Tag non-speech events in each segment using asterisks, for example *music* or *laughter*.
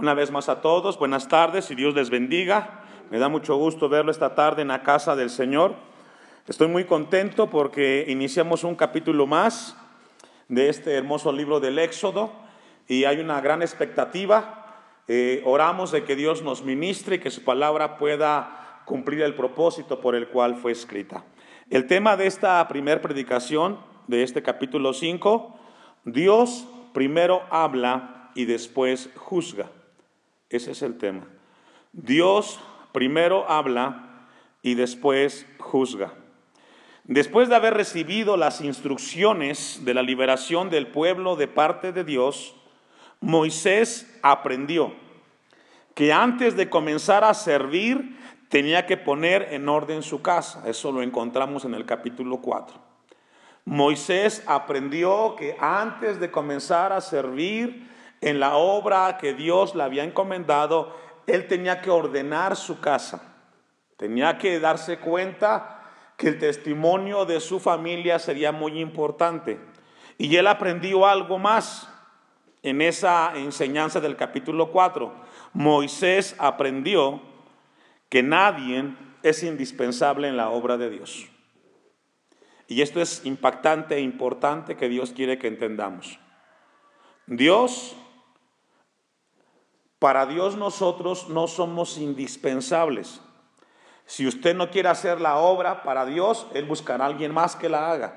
una vez más a todos. Buenas tardes y Dios les bendiga. Me da mucho gusto verlo esta tarde en la casa del Señor. Estoy muy contento porque iniciamos un capítulo más de este hermoso libro del Éxodo y hay una gran expectativa. Eh, oramos de que Dios nos ministre y que su palabra pueda cumplir el propósito por el cual fue escrita. El tema de esta primera predicación de este capítulo 5, Dios primero habla y después juzga. Ese es el tema. Dios primero habla y después juzga. Después de haber recibido las instrucciones de la liberación del pueblo de parte de Dios, Moisés aprendió que antes de comenzar a servir tenía que poner en orden su casa. Eso lo encontramos en el capítulo 4. Moisés aprendió que antes de comenzar a servir en la obra que Dios le había encomendado, él tenía que ordenar su casa. Tenía que darse cuenta que el testimonio de su familia sería muy importante. Y él aprendió algo más en esa enseñanza del capítulo 4. Moisés aprendió que nadie es indispensable en la obra de Dios. Y esto es impactante e importante que Dios quiere que entendamos. Dios, para Dios nosotros no somos indispensables. Si usted no quiere hacer la obra para Dios, Él buscará a alguien más que la haga.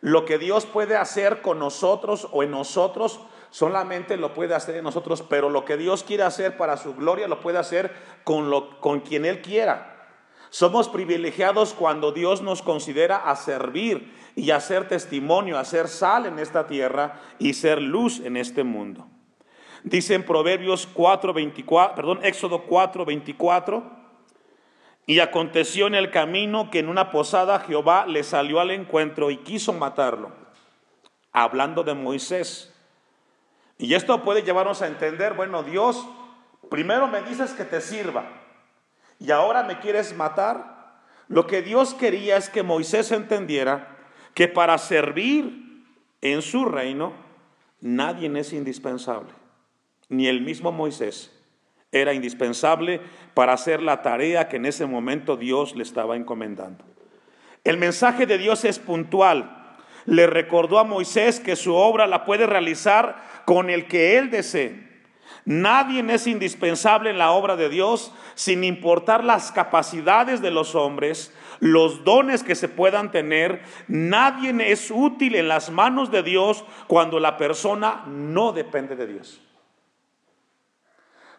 Lo que Dios puede hacer con nosotros o en nosotros, solamente lo puede hacer en nosotros, pero lo que Dios quiere hacer para su gloria, lo puede hacer con, lo, con quien Él quiera. Somos privilegiados cuando Dios nos considera a servir y a ser testimonio, a ser sal en esta tierra y ser luz en este mundo. Dice en Proverbios 4, perdón, Éxodo 4, 24, y aconteció en el camino que en una posada Jehová le salió al encuentro y quiso matarlo, hablando de Moisés. Y esto puede llevarnos a entender, bueno, Dios, primero me dices que te sirva, y ahora me quieres matar. Lo que Dios quería es que Moisés entendiera que para servir en su reino nadie es indispensable. Ni el mismo Moisés era indispensable para hacer la tarea que en ese momento Dios le estaba encomendando. El mensaje de Dios es puntual. Le recordó a Moisés que su obra la puede realizar con el que él desee. Nadie es indispensable en la obra de Dios sin importar las capacidades de los hombres, los dones que se puedan tener. Nadie es útil en las manos de Dios cuando la persona no depende de Dios.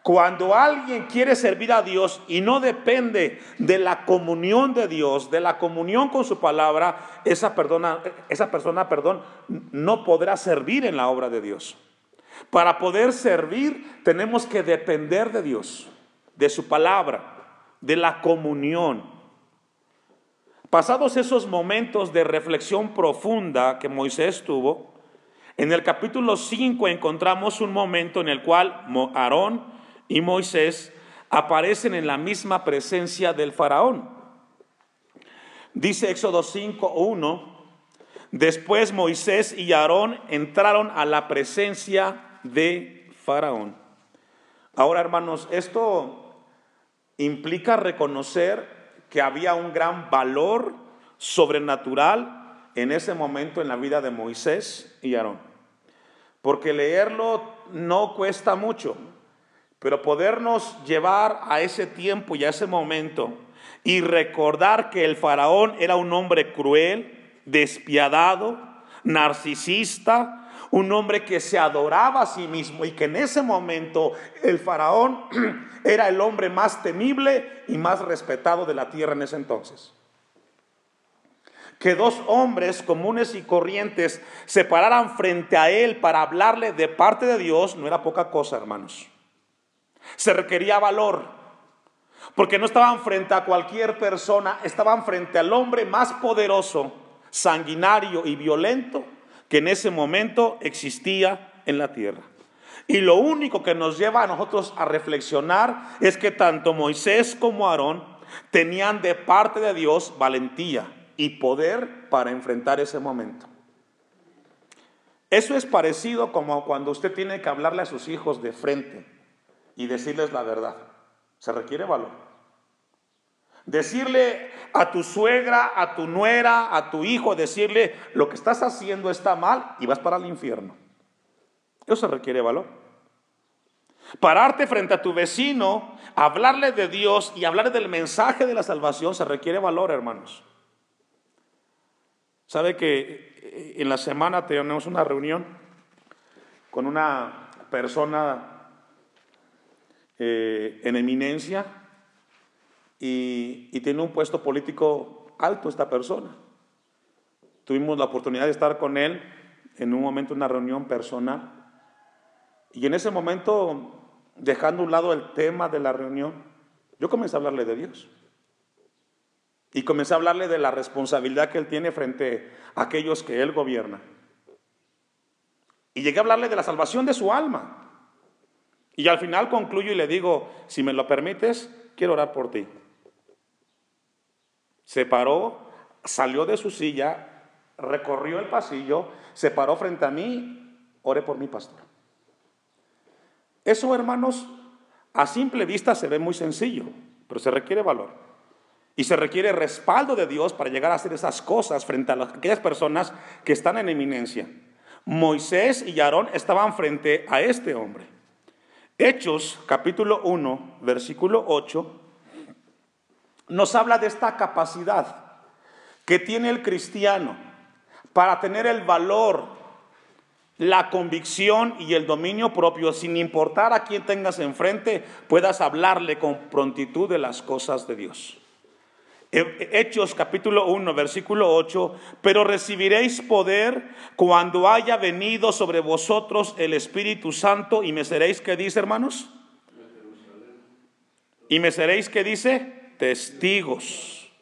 Cuando alguien quiere servir a Dios y no depende de la comunión de Dios, de la comunión con su palabra, esa, persona perdón, no podrá servir en la obra de Dios. Para poder servir tenemos que depender de Dios, de su palabra, de la comunión. Pasados esos momentos de reflexión profunda que Moisés tuvo, en el capítulo 5 encontramos un momento en el cual Aarón y Moisés aparecen en la misma presencia del faraón. Dice Éxodo 5.1, después Moisés y Aarón entraron a la presencia de Faraón. Ahora, hermanos, esto implica reconocer que había un gran valor sobrenatural en ese momento en la vida de Moisés y Aarón. Porque leerlo no cuesta mucho, pero podernos llevar a ese tiempo y a ese momento y recordar que el faraón era un hombre cruel, despiadado, narcisista, un hombre que se adoraba a sí mismo y que en ese momento el faraón *clears throat* era el hombre más temible y más respetado de la tierra en ese entonces. Que dos hombres comunes y corrientes se pararan frente a él para hablarle de parte de Dios no era poca cosa, hermanos. Se requería valor, porque no estaban frente a cualquier persona, estaban frente al hombre más poderoso, sanguinario y violento que en ese momento existía en la tierra. Y lo único que nos lleva a nosotros a reflexionar es que tanto Moisés como Aarón tenían de parte de Dios valentía y poder para enfrentar ese momento. Eso es parecido como cuando usted tiene que hablarle a sus hijos de frente y decirles la verdad. Se requiere valor. Decirle a tu suegra, a tu nuera, a tu hijo, decirle lo que estás haciendo está mal y vas para el infierno. Eso requiere valor. Pararte frente a tu vecino, hablarle de Dios y hablarle del mensaje de la salvación se requiere valor, hermanos. Sabe que eh, en la semana tenemos una reunión con una persona eh, en eminencia y, tiene un puesto político alto esta persona. Tuvimos la oportunidad de estar con él en un momento, una reunión personal. Y en ese momento, dejando a un lado el tema de la reunión, yo comencé a hablarle de Dios. Y comencé a hablarle de la responsabilidad que él tiene frente a aquellos que él gobierna. Y llegué a hablarle de la salvación de su alma. Y al final concluyo y le digo, si me lo permites, quiero orar por ti. Se paró, salió de su silla, recorrió el pasillo, se paró frente a mí, oré por mi pastor. Eso, hermanos, a simple vista se ve muy sencillo, pero se requiere valor. Y se requiere respaldo de Dios para llegar a hacer esas cosas frente a aquellas personas que están en eminencia. Moisés y Aarón estaban frente a este hombre. Hechos capítulo 1, versículo 8, nos habla de esta capacidad que tiene el cristiano para tener el valor, la convicción y el dominio propio, sin importar a quién tengas enfrente, puedas hablarle con prontitud de las cosas de Dios. Hechos capítulo 1, versículo 8, pero recibiréis poder cuando haya venido sobre vosotros el Espíritu Santo y me seréis, ¿qué dice hermanos? Y me seréis, ¿qué dice? Testigos.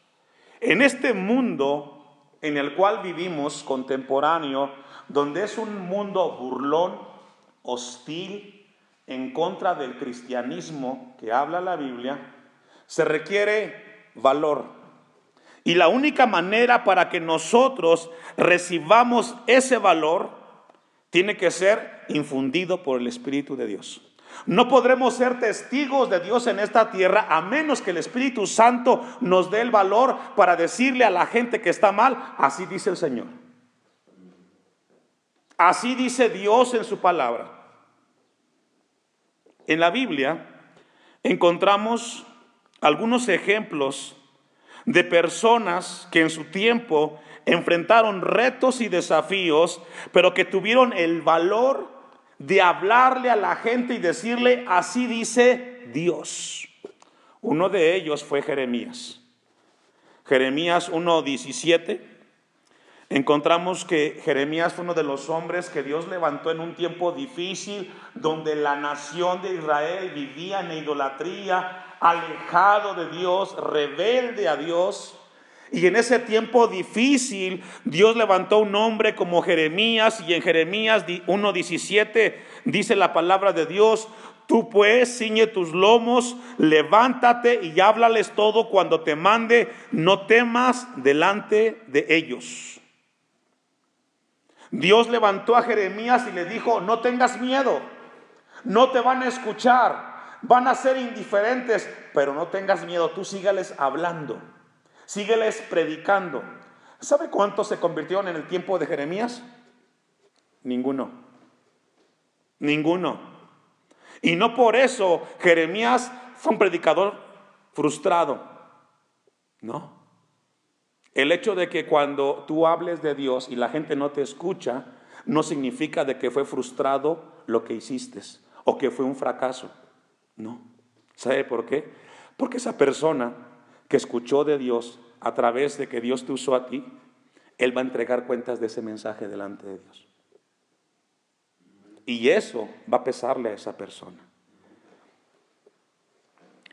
En este mundo en el cual vivimos contemporáneo, donde es un mundo burlón, hostil, en contra del cristianismo que habla la Biblia, se requiere valor. Y la única manera para que nosotros recibamos ese valor tiene que ser infundido por el Espíritu de Dios. No podremos ser testigos de Dios en esta tierra a menos que el Espíritu Santo nos dé el valor para decirle a la gente que está mal, así dice el Señor. Así dice Dios en su palabra. En la Biblia encontramos algunos ejemplos de personas que en su tiempo enfrentaron retos y desafíos, pero que tuvieron el valor de hablarle a la gente y decirle, así dice Dios. Uno de ellos fue Jeremías. Jeremías 1.17. Encontramos que Jeremías fue uno de los hombres que Dios levantó en un tiempo difícil, donde la nación de Israel vivía en idolatría, alejado de Dios, rebelde a Dios. Y en ese tiempo difícil, Dios levantó un hombre como Jeremías, y en Jeremías 1.17 dice la palabra de Dios, tú pues ciñe tus lomos, levántate y háblales todo cuando te mande, no temas delante de ellos. Dios levantó a Jeremías y le dijo, no tengas miedo, no te van a escuchar, van a ser indiferentes, pero no tengas miedo, tú sígueles hablando, sígueles predicando. ¿Sabe cuántos se convirtieron en el tiempo de Jeremías? Ninguno. Ninguno. Y no por eso Jeremías fue un predicador frustrado. No. El hecho de que cuando tú hables de Dios y la gente no te escucha, no significa de que fue frustrado lo que hiciste o que fue un fracaso. No. ¿Sabe por qué? Porque esa persona que escuchó de Dios a través de que Dios te usó a ti, Él va a entregar cuentas de ese mensaje delante de Dios. Y eso va a pesarle a esa persona.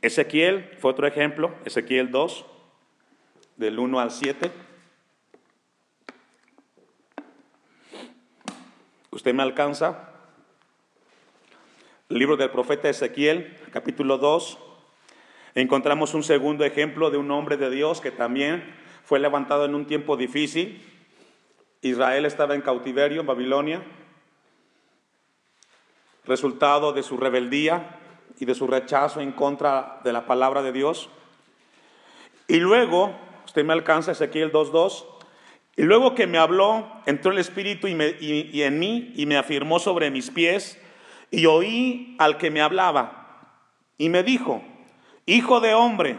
Ezequiel fue otro ejemplo, Ezequiel 2, del 1 al 7. ¿Usted me alcanza? Libro del profeta Ezequiel, capítulo 2, encontramos un segundo ejemplo de un hombre de Dios que también fue levantado en un tiempo difícil. Israel estaba en cautiverio en Babilonia, resultado de su rebeldía y de su rechazo en contra de la palabra de Dios. Y luego, usted me alcanza Ezequiel 2.2, y luego que me habló, entró el Espíritu y en mí y me afirmó sobre mis pies, y oí al que me hablaba, y me dijo, Hijo de hombre,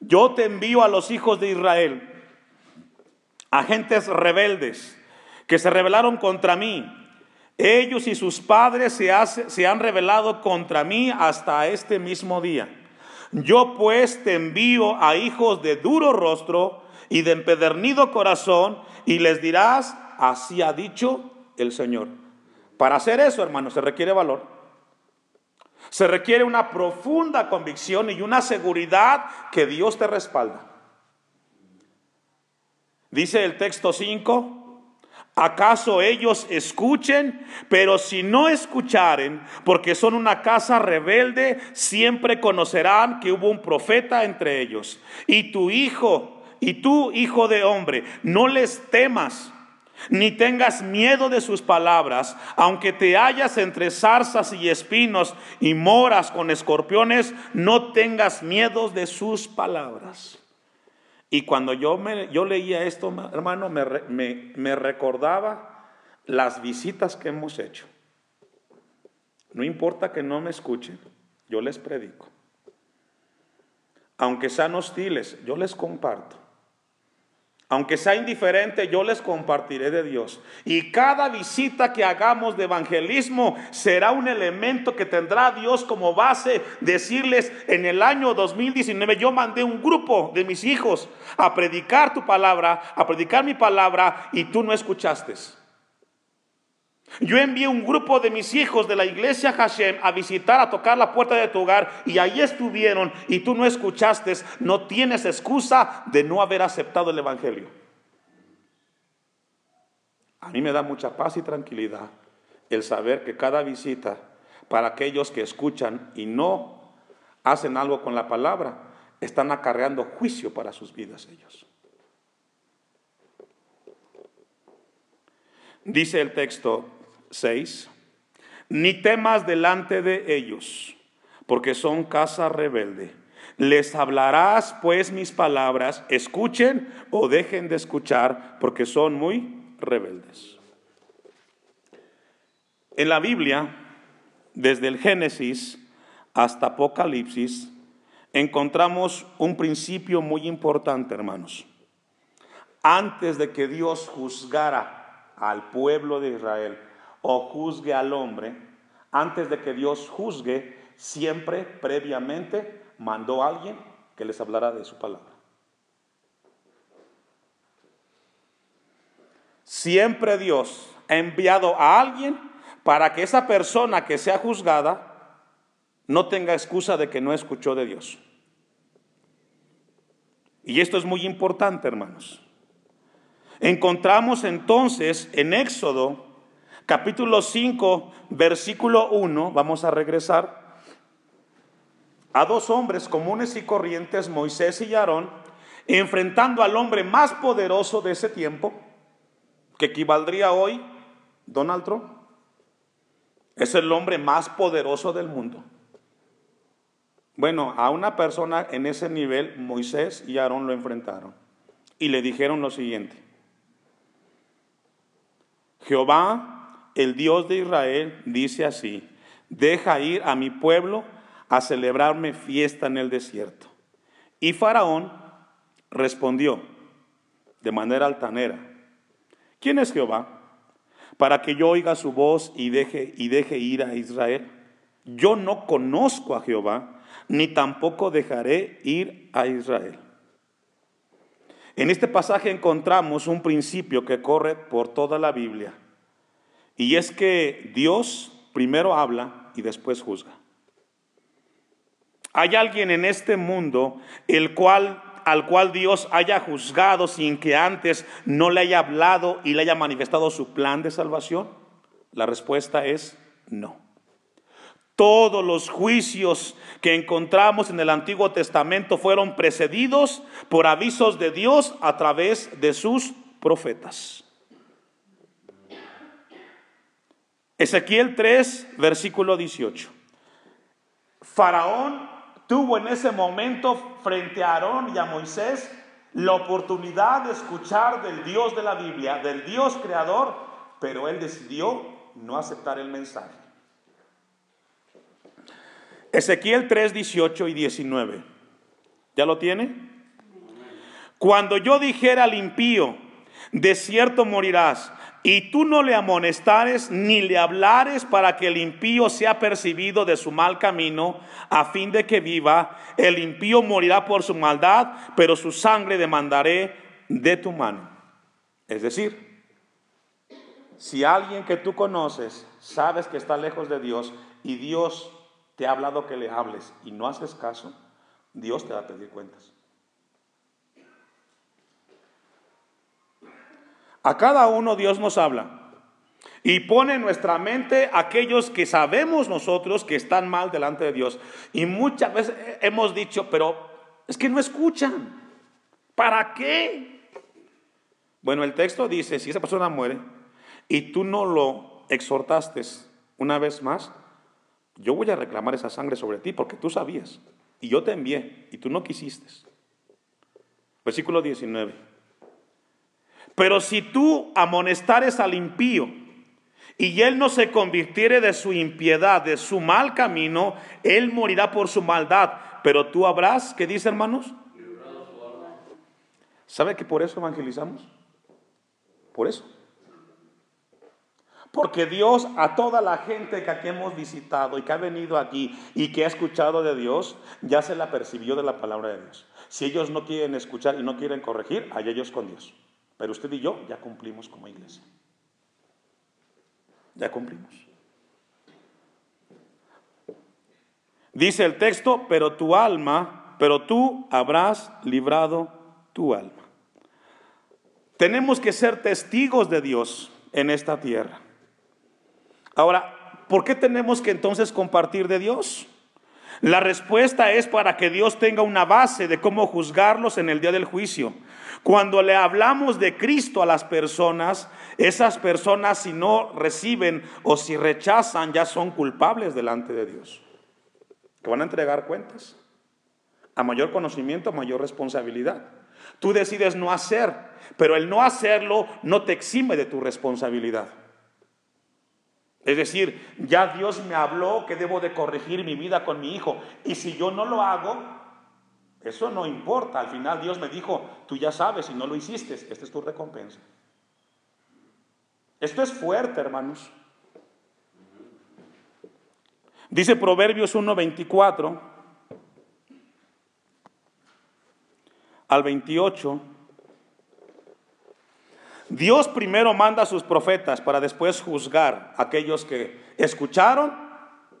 yo te envío a los hijos de Israel, agentes rebeldes, que se rebelaron contra mí. Ellos y sus padres se, se han rebelado contra mí hasta este mismo día. Yo pues te envío a hijos de duro rostro y de empedernido corazón y les dirás, así ha dicho el Señor. Para hacer eso, hermano, se requiere valor. Se requiere una profunda convicción y una seguridad que Dios te respalda. Dice el texto 5, ¿acaso ellos escuchen? Pero si no escucharen, porque son una casa rebelde, siempre conocerán que hubo un profeta entre ellos. Y tu hijo, y tú, hijo de hombre, no les temas ni tengas miedo de sus palabras, aunque te hallas entre zarzas y espinos y moras con escorpiones, no tengas miedo de sus palabras. Y cuando yo, me, yo leía esto, hermano, me, me recordaba las visitas que hemos hecho. No importa que no me escuchen, yo les predico. Aunque sean hostiles, yo les comparto. Aunque sea indiferente, yo les compartiré de Dios. Y cada visita que hagamos de evangelismo será un elemento que tendrá Dios como base. Decirles, en el año 2019 yo mandé un grupo de mis hijos a predicar tu palabra, a predicar mi palabra, y tú no escuchaste. Yo envié un grupo de mis hijos de la iglesia Hashem a visitar, a tocar la puerta de tu hogar y ahí estuvieron y tú no escuchaste, no tienes excusa de no haber aceptado el Evangelio. A mí me da mucha paz y tranquilidad el saber que cada visita para aquellos que escuchan y no hacen algo con la palabra, están acarreando juicio para sus vidas ellos. Dice el texto, 6, ni temas delante de ellos, porque son casa rebelde. Les hablarás pues mis palabras, escuchen o dejen de escuchar, porque son muy rebeldes. En la Biblia, desde el Génesis hasta Apocalipsis, encontramos un principio muy importante, hermanos. Antes de que Dios juzgara al pueblo de Israel, o juzgue al hombre, antes de que Dios juzgue, siempre previamente mandó a alguien que les hablara de su palabra. Siempre Dios ha enviado a alguien para que esa persona que sea juzgada no tenga excusa de que no escuchó de Dios. Y esto es muy importante, hermanos. Encontramos entonces en Éxodo capítulo 5, versículo 1, vamos a regresar, a dos hombres comunes y corrientes, Moisés y Aarón, enfrentando al hombre más poderoso de ese tiempo, que equivaldría hoy, Donald Trump. Es el hombre más poderoso del mundo. Bueno, a una persona en ese nivel, Moisés y Aarón lo enfrentaron y le dijeron lo siguiente. Jehová el Dios de Israel dice así, deja ir a mi pueblo a celebrarme fiesta en el desierto. Y Faraón respondió de manera altanera, ¿quién es Jehová? Para que yo oiga su voz y deje, y deje ir a Israel. Yo no conozco a Jehová, ni tampoco dejaré ir a Israel. En este pasaje encontramos un principio que corre por toda la Biblia y es que Dios primero habla y después juzga. Hay alguien en este mundo el cual al cual Dios haya juzgado sin que antes no le haya hablado y le haya manifestado su plan de salvación? La respuesta es no. Todos los juicios que encontramos en el Antiguo Testamento fueron precedidos por avisos de Dios a través de sus profetas. Ezequiel 3, versículo 18. Faraón tuvo en ese momento frente a Aarón y a Moisés la oportunidad de escuchar del Dios de la Biblia, del Dios creador, pero él decidió no aceptar el mensaje. Ezequiel 3, 18 y 19. ¿Ya lo tiene? Cuando yo dijera al impío, de cierto morirás, y tú no le amonestares ni le hablares para que el impío sea percibido de su mal camino, a fin de que viva, el impío morirá por su maldad, pero su sangre demandaré de tu mano. Es decir, si alguien que tú conoces sabes que está lejos de Dios y Dios te ha hablado que le hables y no haces caso, Dios te va a pedir cuentas. A cada uno Dios nos habla y pone en nuestra mente aquellos que sabemos nosotros que están mal delante de Dios. Y muchas veces hemos dicho, pero es que no escuchan. ¿Para qué? Bueno, el texto dice, si esa persona muere y tú no lo exhortaste una vez más, yo voy a reclamar esa sangre sobre ti porque tú sabías y yo te envié y tú no quisiste. Versículo 19. Pero si tú amonestares al impío y él no se convirtiere de su impiedad, de su mal camino, él morirá por su maldad. Pero tú habrás, ¿qué dice hermanos? ¿Sabe que por eso evangelizamos? Por eso. Porque Dios a toda la gente que aquí hemos visitado y que ha venido aquí y que ha escuchado de Dios, ya se la percibió de la palabra de Dios. Si ellos no quieren escuchar y no quieren corregir, hay ellos con Dios. Pero usted y yo ya cumplimos como iglesia. Ya cumplimos. Dice el texto, pero tu alma, pero tú habrás librado tu alma. Tenemos que ser testigos de Dios en esta tierra. Ahora, ¿por qué tenemos que entonces compartir de Dios? La respuesta es para que Dios tenga una base de cómo juzgarlos en el día del juicio. Cuando le hablamos de Cristo a las personas, esas personas si no reciben o si rechazan ya son culpables delante de Dios. Que van a entregar cuentas. A mayor conocimiento, a mayor responsabilidad. Tú decides no hacer, pero el no hacerlo no te exime de tu responsabilidad. Es decir, ya Dios me habló que debo de corregir mi vida con mi hijo. Y si yo no lo hago, eso no importa. Al final Dios me dijo, tú ya sabes, si no lo hiciste, esta es tu recompensa. Esto es fuerte, hermanos. Dice Proverbios 1:24 al 28. Dios primero manda a sus profetas para después juzgar a aquellos que escucharon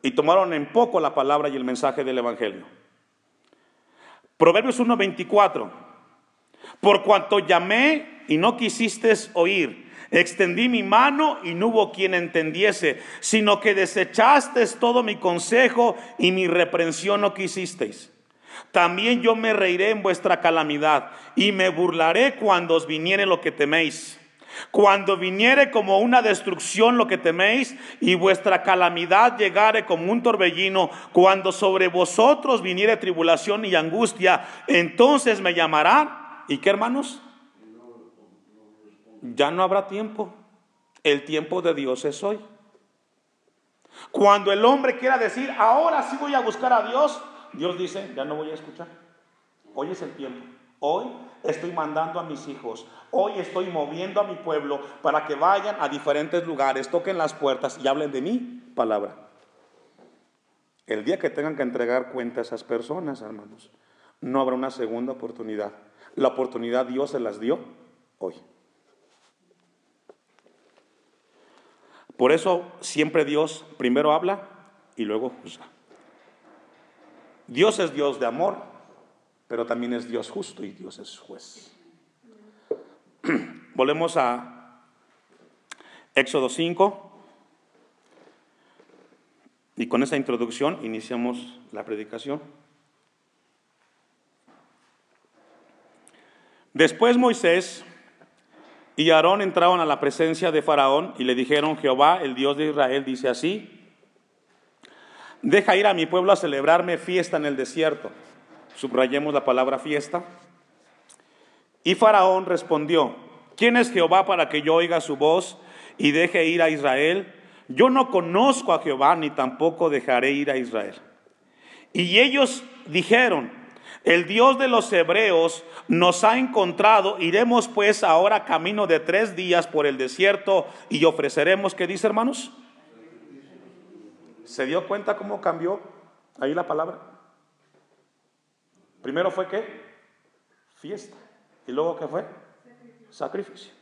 y tomaron en poco la palabra y el mensaje del Evangelio. Proverbios 1:24. Por cuanto llamé y no quisiste oír, extendí mi mano y no hubo quien entendiese, sino que desechaste todo mi consejo y mi reprensión no quisisteis. También yo me reiré en vuestra calamidad y me burlaré cuando os viniere lo que teméis. Cuando viniere como una destrucción lo que teméis y vuestra calamidad llegare como un torbellino, cuando sobre vosotros viniere tribulación y angustia, entonces me llamarán. ¿Y qué hermanos? Ya no habrá tiempo. El tiempo de Dios es hoy. Cuando el hombre quiera decir, ahora sí voy a buscar a Dios, Dios dice, ya no voy a escuchar. Hoy es el tiempo. Hoy estoy mandando a mis hijos, hoy estoy moviendo a mi pueblo para que vayan a diferentes lugares, toquen las puertas y hablen de mi palabra. El día que tengan que entregar cuenta a esas personas, hermanos, no habrá una segunda oportunidad. La oportunidad Dios se las dio hoy. Por eso siempre Dios primero habla y luego juzga. Dios es Dios de amor, pero también es Dios justo y Dios es juez. *clears throat* Volvemos a Éxodo 5 y con esa introducción iniciamos la predicación. Después Moisés y Aarón entraron a la presencia de Faraón y le dijeron, Jehová, el Dios de Israel, dice así, deja ir a mi pueblo a celebrarme fiesta en el desierto. Subrayemos la palabra fiesta. Y Faraón respondió, ¿quién es Jehová para que yo oiga su voz y deje ir a Israel? Yo no conozco a Jehová ni tampoco dejaré ir a Israel. Y ellos dijeron, el Dios de los hebreos nos ha encontrado, iremos pues ahora camino de tres días por el desierto y ofreceremos, ¿qué dice hermanos? ¿Se dio cuenta cómo cambió ahí la palabra? Primero fue qué? Fiesta. ¿Y luego qué fue? Sacrificio.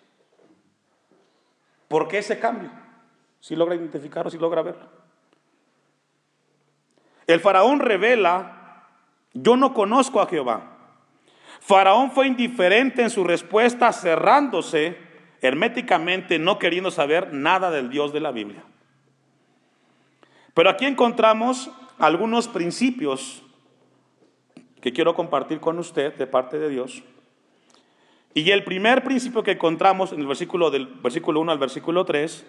¿Por qué ese cambio? Si logra identificarlo, si logra verlo. El faraón revela, yo no conozco a Jehová. Faraón fue indiferente en su respuesta, cerrándose herméticamente, no queriendo saber nada del Dios de la Biblia. Pero aquí encontramos algunos principios que quiero compartir con usted de parte de Dios. Y el primer principio que encontramos en el versículo del versículo 1 al versículo 3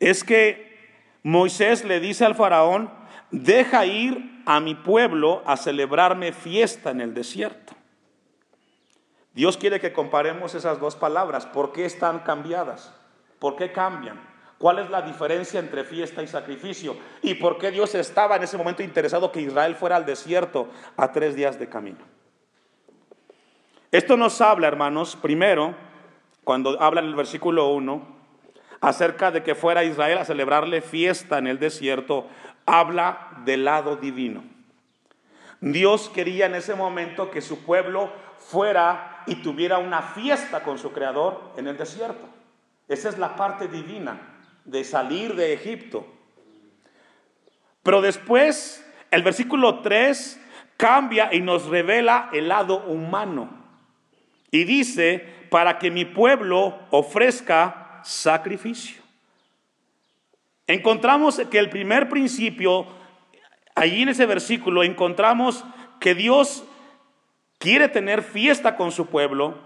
es que Moisés le dice al faraón, deja ir a mi pueblo a celebrarme fiesta en el desierto. Dios quiere que comparemos esas dos palabras. ¿Por qué están cambiadas? ¿Por qué cambian? ¿Cuál es la diferencia entre fiesta y sacrificio? ¿Y por qué Dios estaba en ese momento interesado que Israel fuera al desierto a tres días de camino? Esto nos habla, hermanos, primero, cuando habla en el versículo 1, acerca de que fuera Israel a celebrarle fiesta en el desierto, habla del lado divino. Dios quería en ese momento que su pueblo fuera y tuviera una fiesta con su creador en el desierto. Esa es la parte divina de salir de Egipto. Pero después el versículo 3 cambia y nos revela el lado humano. Y dice, para que mi pueblo ofrezca sacrificio. Encontramos que el primer principio, allí en ese versículo, encontramos que Dios quiere tener fiesta con su pueblo,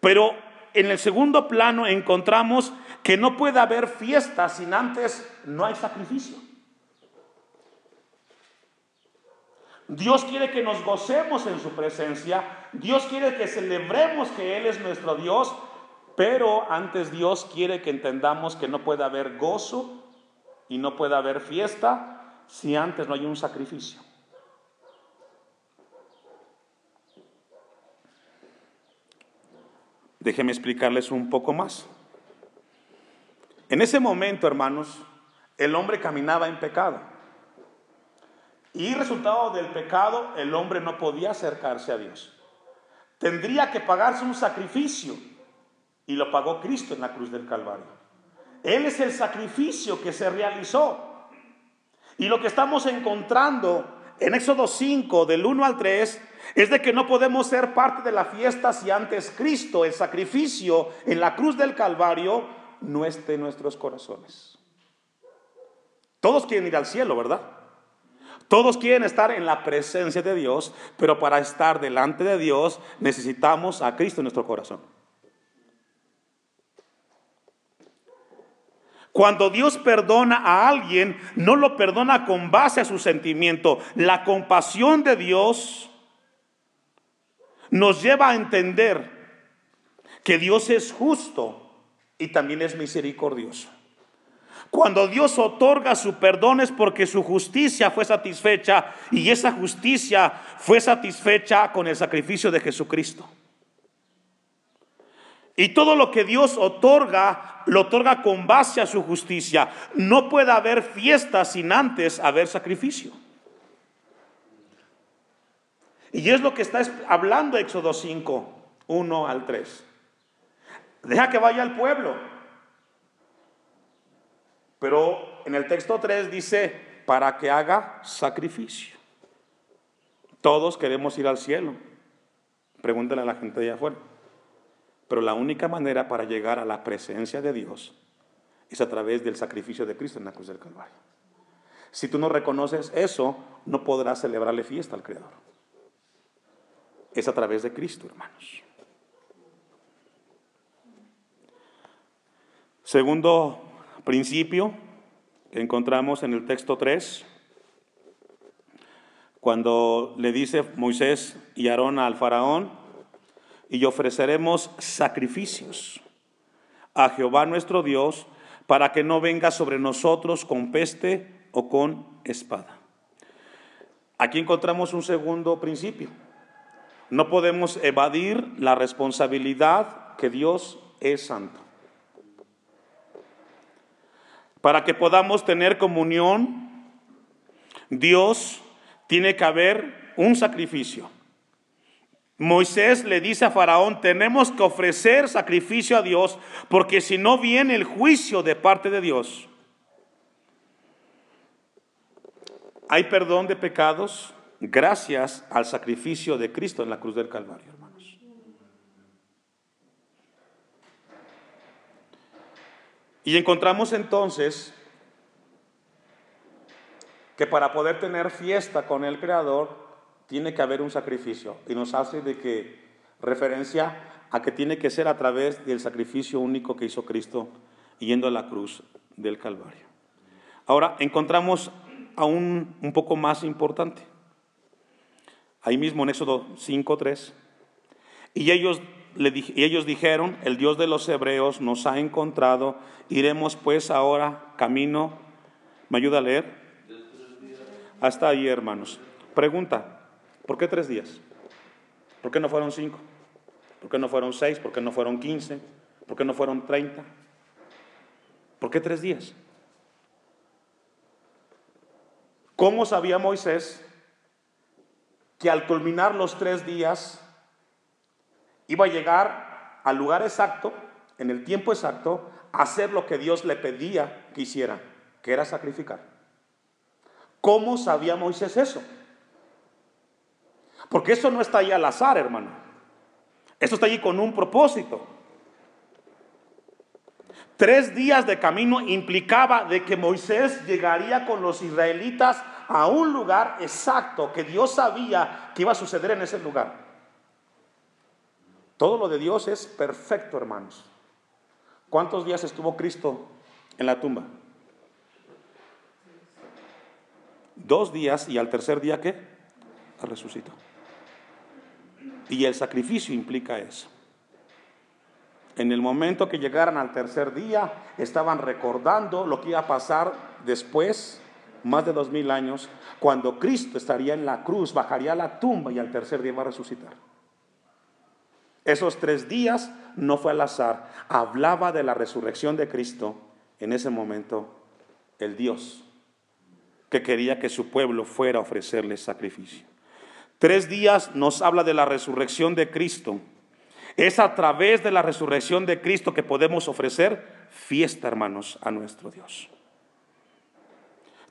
pero en el segundo plano encontramos que no puede haber fiesta sin antes no hay sacrificio. Dios quiere que nos gocemos en su presencia, Dios quiere que celebremos que Él es nuestro Dios, pero antes Dios quiere que entendamos que no puede haber gozo y no puede haber fiesta si antes no hay un sacrificio. Déjenme explicarles un poco más. En ese momento, hermanos, el hombre caminaba en pecado. Y resultado del pecado, el hombre no podía acercarse a Dios. Tendría que pagarse un sacrificio. Y lo pagó Cristo en la cruz del Calvario. Él es el sacrificio que se realizó. Y lo que estamos encontrando en Éxodo 5, del 1 al 3, es de que no podemos ser parte de la fiesta si antes Cristo, el sacrificio en la cruz del Calvario, no esté en nuestros corazones. Todos quieren ir al cielo, ¿verdad? Todos quieren estar en la presencia de Dios, pero para estar delante de Dios necesitamos a Cristo en nuestro corazón. Cuando Dios perdona a alguien, no lo perdona con base a su sentimiento. La compasión de Dios nos lleva a entender que Dios es justo y también es misericordioso. Cuando Dios otorga su perdón es porque su justicia fue satisfecha y esa justicia fue satisfecha con el sacrificio de Jesucristo. Y todo lo que Dios otorga, lo otorga con base a su justicia. No puede haber fiesta sin antes haber sacrificio. Y es lo que está hablando Éxodo 5, 1 al 3. Deja que vaya al pueblo. Pero en el texto 3 dice, para que haga sacrificio. Todos queremos ir al cielo. Pregúntale a la gente de allá afuera. Pero la única manera para llegar a la presencia de Dios es a través del sacrificio de Cristo en la cruz del Calvario. Si tú no reconoces eso, no podrás celebrarle fiesta al Creador. Es a través de Cristo, hermanos. Segundo principio que encontramos en el texto 3 cuando le dice Moisés y Aarón al faraón, y ofreceremos sacrificios a Jehová nuestro Dios para que no venga sobre nosotros con peste o con espada. Aquí encontramos un segundo principio. No podemos evadir la responsabilidad que Dios es santo. Para que podamos tener comunión, Dios tiene que haber un sacrificio. Moisés le dice a Faraón, tenemos que ofrecer sacrificio a Dios, porque si no viene el juicio de parte de Dios. Hay perdón de pecados gracias al sacrificio de Cristo en la cruz del Calvario, hermanos. Y encontramos entonces que para poder tener fiesta con el Creador tiene que haber un sacrificio. Y nos hace de que referencia a que tiene que ser a través del sacrificio único que hizo Cristo yendo a la cruz del Calvario. Ahora encontramos aún un poco más importante. Ahí mismo en Éxodo 5.3. Y ellos, y ellos dijeron, el Dios de los hebreos nos ha encontrado, iremos pues ahora camino. ¿Me ayuda a leer? Hasta ahí, hermanos. Pregunta, ¿por qué tres días? ¿Por qué no fueron cinco? ¿Por qué no fueron seis? ¿Por qué no fueron quince? ¿Por qué no fueron treinta? ¿Por qué tres días? ¿Cómo sabía Moisés que al culminar los tres días iba a llegar al lugar exacto, en el tiempo exacto, a hacer lo que Dios le pedía que hiciera, que era sacrificar? ¿Cómo sabía Moisés eso? Porque eso no está ahí al azar, hermano. Eso está allí con un propósito. Tres días de camino implicaba de que Moisés llegaría con los israelitas a un lugar exacto que Dios sabía que iba a suceder en ese lugar. Todo lo de Dios es perfecto, hermanos. ¿Cuántos días estuvo Cristo en la tumba? Dos días y al tercer día ¿qué? Resucitó. Y el sacrificio implica eso. En el momento que llegaran al tercer día, estaban recordando lo que iba a pasar después, más de dos mil años, cuando Cristo estaría en la cruz, bajaría a la tumba y al tercer día iba a resucitar. Esos tres días no fue al azar, hablaba de la resurrección de Cristo en ese momento el Dios que quería que su pueblo fuera a ofrecerle sacrificio. Tres días nos habla de la resurrección de Cristo. Es a través de la resurrección de Cristo que podemos ofrecer fiesta, hermanos, a nuestro Dios.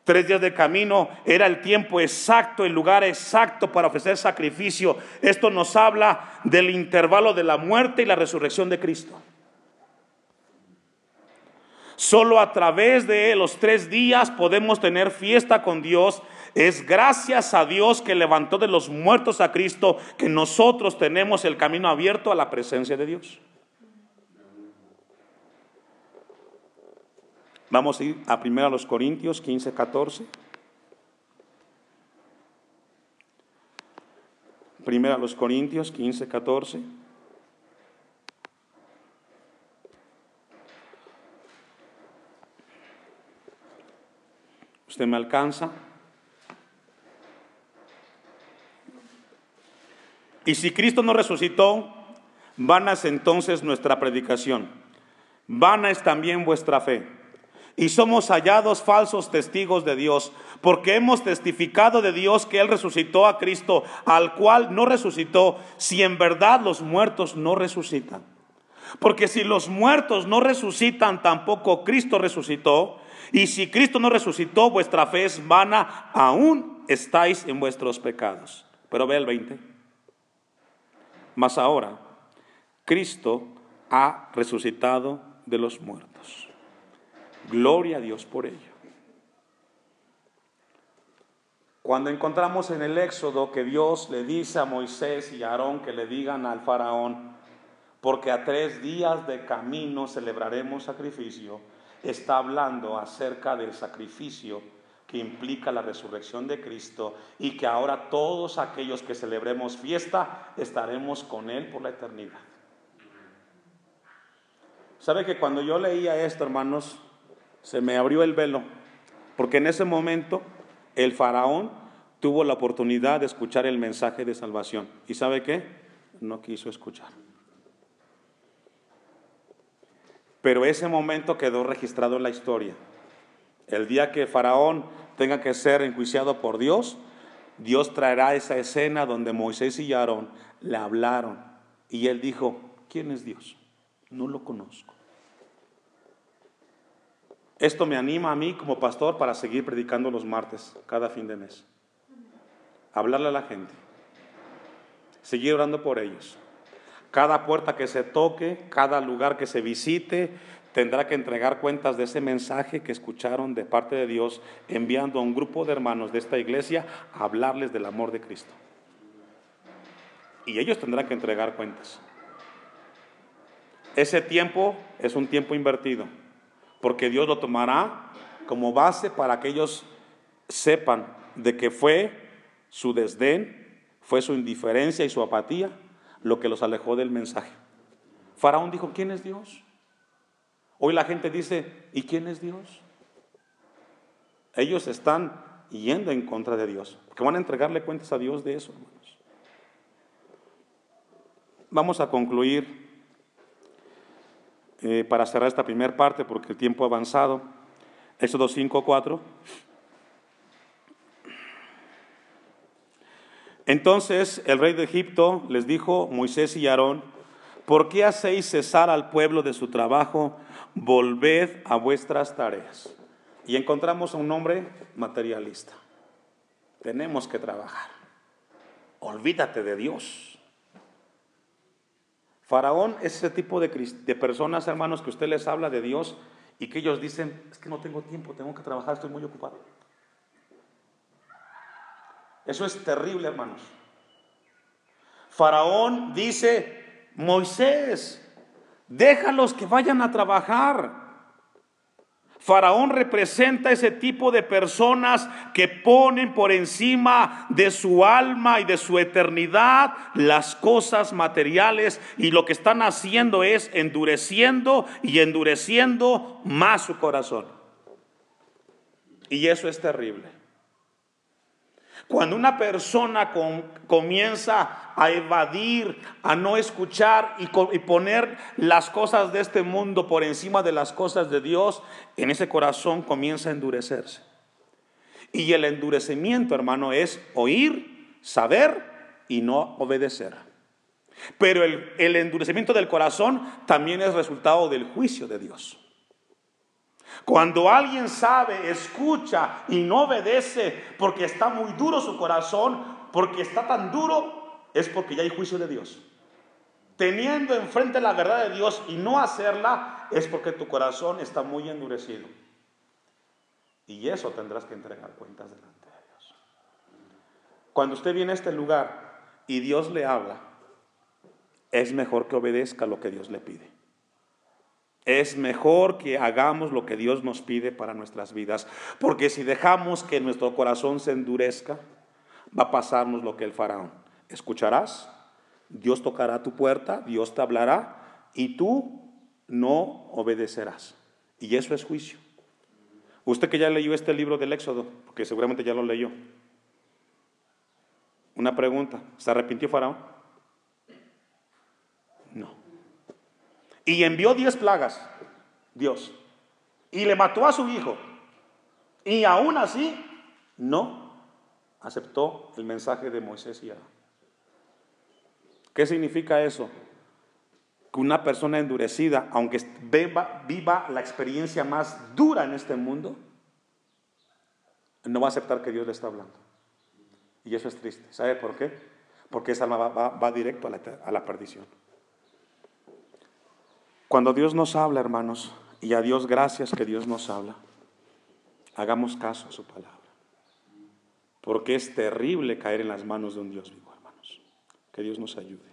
Tres días de camino era el tiempo exacto, el lugar exacto para ofrecer sacrificio. Esto nos habla del intervalo de la muerte y la resurrección de Cristo. Solo a través de los tres días podemos tener fiesta con Dios. Es gracias a Dios que levantó de los muertos a Cristo que nosotros tenemos el camino abierto a la presencia de Dios. Vamos a ir a 1 los Corintios 15, 14. Primero a los Corintios 15, 14. ¿Usted me alcanza? Y si Cristo no resucitó, vana es entonces nuestra predicación, vana es también vuestra fe. Y somos hallados falsos testigos de Dios, porque hemos testificado de Dios que Él resucitó a Cristo, al cual no resucitó, si en verdad los muertos no resucitan. Porque si los muertos no resucitan, tampoco Cristo resucitó. Y si Cristo no resucitó, vuestra fe es vana, aún estáis en vuestros pecados. Pero ve el 20. Mas ahora, Cristo ha resucitado de los muertos. Gloria a Dios por ello. Cuando encontramos en el Éxodo que Dios le dice a Moisés y a Aarón que le digan al faraón, porque a tres días de camino celebraremos sacrificio, está hablando acerca del sacrificio que implica la resurrección de Cristo y que ahora todos aquellos que celebremos fiesta estaremos con Él por la eternidad. ¿Sabe que cuando yo leía esto, hermanos, se me abrió el velo? Porque en ese momento el faraón tuvo la oportunidad de escuchar el mensaje de salvación. ¿Y sabe qué? No quiso escuchar. Pero ese momento quedó registrado en la historia. El día que Faraón tenga que ser enjuiciado por Dios, Dios traerá esa escena donde Moisés y Aarón le hablaron. Y él dijo, ¿quién es Dios? No lo conozco. Esto me anima a mí como pastor para seguir predicando los martes, cada fin de mes. Hablarle a la gente. Seguir orando por ellos. Cada puerta que se toque, cada lugar que se visite, tendrá que entregar cuentas de ese mensaje que escucharon de parte de Dios, enviando a un grupo de hermanos de esta iglesia a hablarles del amor de Cristo. Y ellos tendrán que entregar cuentas. Ese tiempo es un tiempo invertido, porque Dios lo tomará como base para que ellos sepan de que fue su desdén, fue su indiferencia y su apatía lo que los alejó del mensaje. Faraón dijo, ¿quién es Dios? Hoy la gente dice, ¿y quién es Dios? Ellos están yendo en contra de Dios, porque van a entregarle cuentas a Dios de eso, hermanos. Vamos a concluir eh, para cerrar esta primera parte, porque el tiempo ha avanzado. Éxodo 5, 4. Entonces el rey de Egipto les dijo, Moisés y Aarón, ¿por qué hacéis cesar al pueblo de su trabajo? Volved a vuestras tareas. Y encontramos a un hombre materialista. Tenemos que trabajar. Olvídate de Dios. Faraón es ese tipo de, de, personas, hermanos, que usted les habla de Dios y que ellos dicen, es que no tengo tiempo, tengo que trabajar, estoy muy ocupado. Eso es terrible, hermanos. Faraón dice, Moisés, déjalos que vayan a trabajar. Faraón representa ese tipo de personas que ponen por encima de su alma y de su eternidad las cosas materiales y lo que están haciendo es endureciendo y endureciendo más su corazón. Y eso es terrible. Cuando una persona comienza a evadir, a no escuchar y, poner las cosas de este mundo por encima de las cosas de Dios, en ese corazón comienza a endurecerse. Y el endurecimiento, hermano, es oír, saber y no obedecer. Pero el, endurecimiento del corazón también es resultado del juicio de Dios. Cuando alguien sabe, escucha y no obedece porque está muy duro su corazón, porque está tan duro, es porque ya hay juicio de Dios. Teniendo enfrente la verdad de Dios y no hacerla, es porque tu corazón está muy endurecido. Y eso tendrás que entregar cuentas delante de Dios. Cuando usted viene a este lugar y Dios le habla, es mejor que obedezca lo que Dios le pide. Es mejor que hagamos lo que Dios nos pide para nuestras vidas, porque si dejamos que nuestro corazón se endurezca, va a pasarnos lo que el faraón. Escucharás, Dios tocará tu puerta, Dios te hablará y tú no obedecerás. Y eso es juicio. Usted que ya leyó este libro del Éxodo, porque seguramente ya lo leyó. Una pregunta, ¿se arrepintió Faraón? No. Y envió diez plagas, Dios. Y le mató a su hijo. Y aún así, no aceptó el mensaje de Moisés y Aarón. ¿Qué significa eso? Que una persona endurecida, aunque viva la experiencia más dura en este mundo, no va a aceptar que Dios le está hablando. Y eso es triste. ¿Sabe por qué? Porque esa alma va, directo a la perdición. Cuando Dios nos habla, hermanos, y a Dios gracias que Dios nos habla, hagamos caso a su palabra. Porque es terrible caer en las manos de un Dios vivo, hermanos. Que Dios nos ayude.